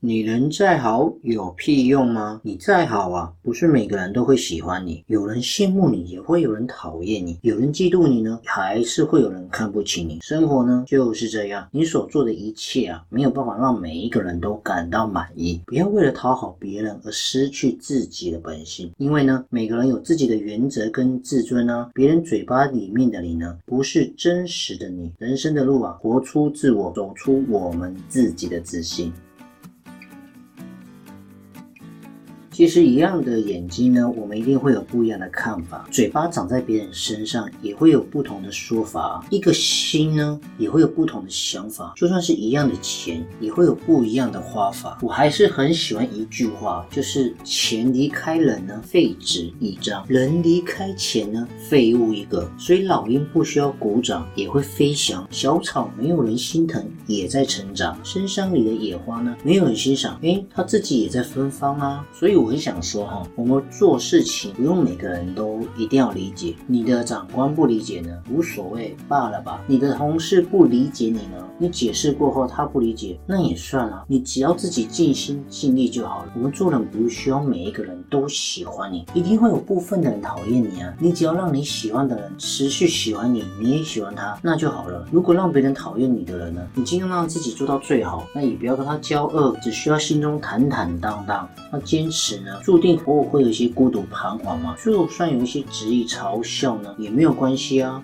你人再好有屁用吗？你再好啊，不是每个人都会喜欢你，有人羡慕你，也会有人讨厌你，有人嫉妒你呢，还是会有人看不起你。生活呢就是这样，你所做的一切啊，没有办法让每一个人都感到满意。不要为了讨好别人而失去自己的本性，因为呢，每个人有自己的原则跟自尊啊。别人嘴巴里面的你呢，不是真实的你。人生的路啊，活出自我，走出我们自己的自信。其实一样的眼睛呢，我们一定会有不一样的看法。嘴巴长在别人身上，也会有不同的说法。一个心呢，也会有不同的想法。就算是一样的钱，也会有不一样的花法。我还是很喜欢一句话，就是钱离开人呢，废纸一张；人离开钱呢，废物一个。所以老鹰不需要鼓掌也会飞翔，小草没有人心疼也在成长。深山里的野花呢，没有人欣赏，哎，它自己也在芬芳啊。所以。我很想说哈，我们做事情不用每个人都一定要理解。你的长官不理解呢，无所谓罢了吧。你的同事不理解你呢，你解释过后他不理解，那也算了。你只要自己尽心尽力就好了。我们做人不需要每一个人都喜欢你，一定会有部分的人讨厌你啊。你只要让你喜欢的人持续喜欢你，你也喜欢他，那就好了。如果让别人讨厌你的人呢，你尽量让自己做到最好，那也不要跟他交恶，只需要心中坦坦荡荡，要坚持。注定偶尔会有一些孤独彷徨嘛，就算有一些质疑嘲笑呢，也没有关系啊。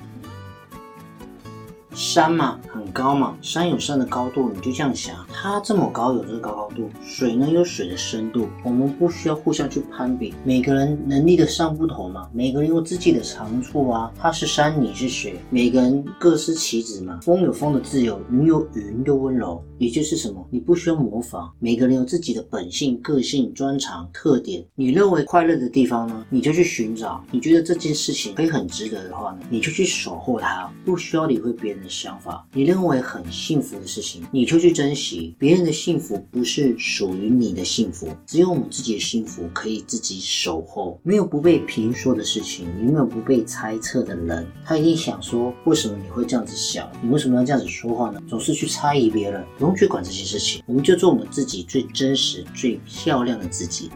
山嘛，很高嘛，山有山的高度，你就这样想，它这么高有这个高高度，水呢有水的深度，我们不需要互相去攀比，每个人能力的上不同嘛，每个人有自己的长处啊，它是山，你是水，每个人各司其职嘛，风有风的自由，云有云的温柔，也就是什么，你不需要模仿，每个人有自己的本性、个性、专长、特点，你认为快乐的地方呢，你就去寻找，你觉得这件事情可以很值得的话呢，你就去守护它，不需要理会别人。的想法，你认为很幸福的事情，你就去珍惜。别人的幸福不是属于你的幸福，只有我们自己的幸福可以自己守候。没有不被评说的事情，也没有不被猜测的人。他一定想说，为什么你会这样子想？你为什么要这样子说话呢？总是去猜疑别人，不用去管这些事情，我们就做我们自己最真实、最漂亮的自己。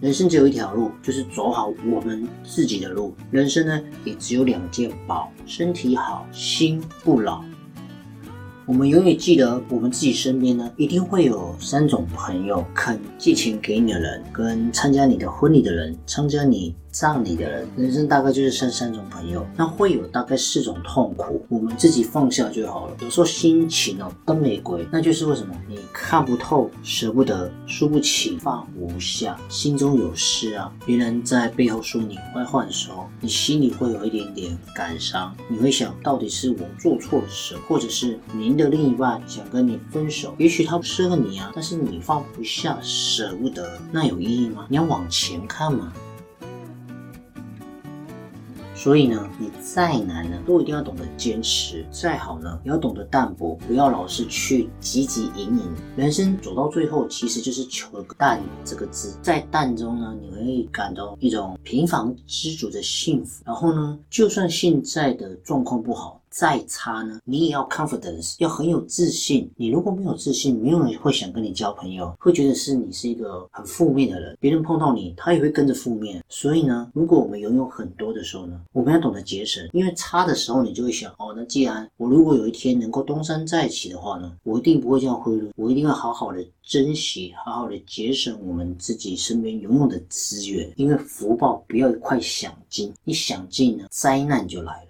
人生只有一条路，就是走好我们自己的路。人生呢，也只有两件宝：身体好，心不老。我们永远记得，我们自己身边呢，一定会有三种朋友：肯借钱给你的人，跟参加你的婚礼的人，参加你。葬礼的人，人生大概就是剩三种朋友，那会有大概四种痛苦，我们自己放下就好了。有时候心情哦跟玫瑰，那就是为什么你看不透、舍不得、输不起、放不下，心中有事啊。别人在背后说你坏话的时候，你心里会有一点点感伤，你会想到底是我做错了什么，或者是您的另一半想跟你分手，也许他不适合你啊，但是你放不下、舍不得，那有意义吗？你要往前看嘛。所以呢，你再难呢，都一定要懂得坚持；再好呢，也要懂得淡泊，不要老是去汲汲营营。人生走到最后，其实就是求个淡这个字，在淡中呢，你会感到一种平凡知足的幸福。然后呢，就算现在的状况不好。再差呢，你也要 confidence，要很有自信。你如果没有自信，没有人会想跟你交朋友，会觉得是你是一个很负面的人。别人碰到你，他也会跟着负面。所以呢，如果我们拥有很多的时候呢，我们要懂得节省。因为差的时候，你就会想，哦，那既然我如果有一天能够东山再起的话呢，我一定不会这样挥霍，我一定会好好的珍惜，好好的节省我们自己身边拥有的资源。因为福报不要一块享尽，一享尽呢，灾难就来了。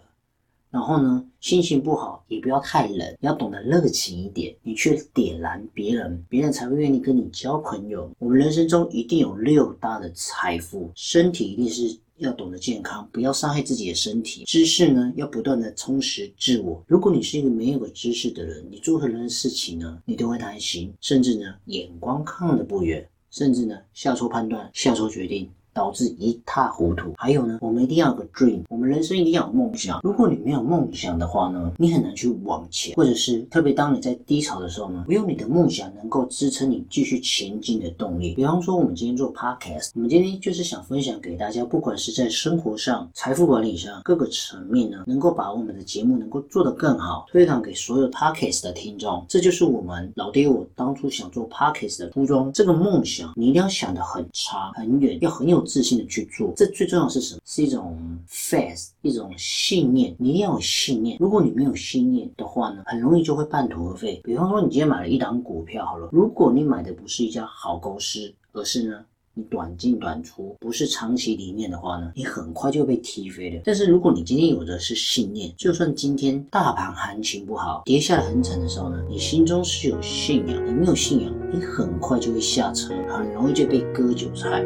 然后呢，心情不好也不要太冷，你要懂得热情一点，你去点燃别人，别人才会愿意跟你交朋友。我们人生中一定有六大的财富，身体一定是要懂得健康，不要伤害自己的身体。知识呢，要不断的充实自我。如果你是一个没有知识的人，你做任何事情呢，你都会担心，甚至呢，眼光看的不远，甚至呢，下错判断，下错决定。导致一塌糊涂。还有呢，我们一定要有个 dream，我们人生一定要有梦想。如果你没有梦想的话呢，你很难去往前，或者是特别当你在低潮的时候呢，没有你的梦想能够支撑你继续前进的动力。比方说，我们今天做 podcast，我们今天就是想分享给大家，不管是在生活上、财富管理上各个层面呢，能够把我们的节目能够做得更好，推广给所有 podcast 的听众。这就是我们老爹我当初想做 podcast 的初衷。这个梦想你一定要想得很长很远，要很有。自信的去做，这最重要是什么？是一种 faith，一种信念。你要有信念。如果你没有信念的话呢，很容易就会半途而废。比方说，你今天买了一档股票，好了，如果你买的不是一家好公司，而是呢，你短进短出，不是长期理念的话呢，你很快就被踢飞了。但是如果你今天有的是信念，就算今天大盘行情不好，跌下来很惨的时候呢，你心中是有信仰。你没有信仰，你很快就会下车，很容易就被割韭菜。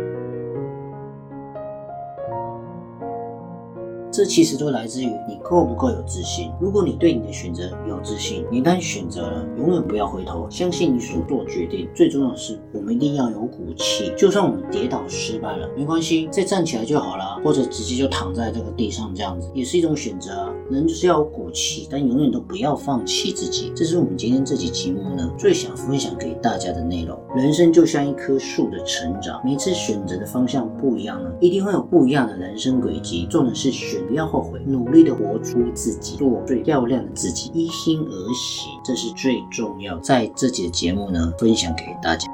这其实都来自于你够不够有自信。如果你对你的选择有自信，你一旦选择了，永远不要回头，相信你所做决定。最重要的是，我们一定要有骨气。就算我们跌倒失败了，没关系，再站起来就好了，或者直接就躺在这个地上，这样子也是一种选择。人就是要有骨气，但永远都不要放弃自己。这是我们今天这期节目呢最想分享给大家的内容。人生就像一棵树的成长，每次选择的方向不一样呢，一定会有不一样的人生轨迹。重点是选。不要后悔，努力的活出自己，做最漂亮的自己，依心而行，这是最重要。在这节节目呢，分享给大家。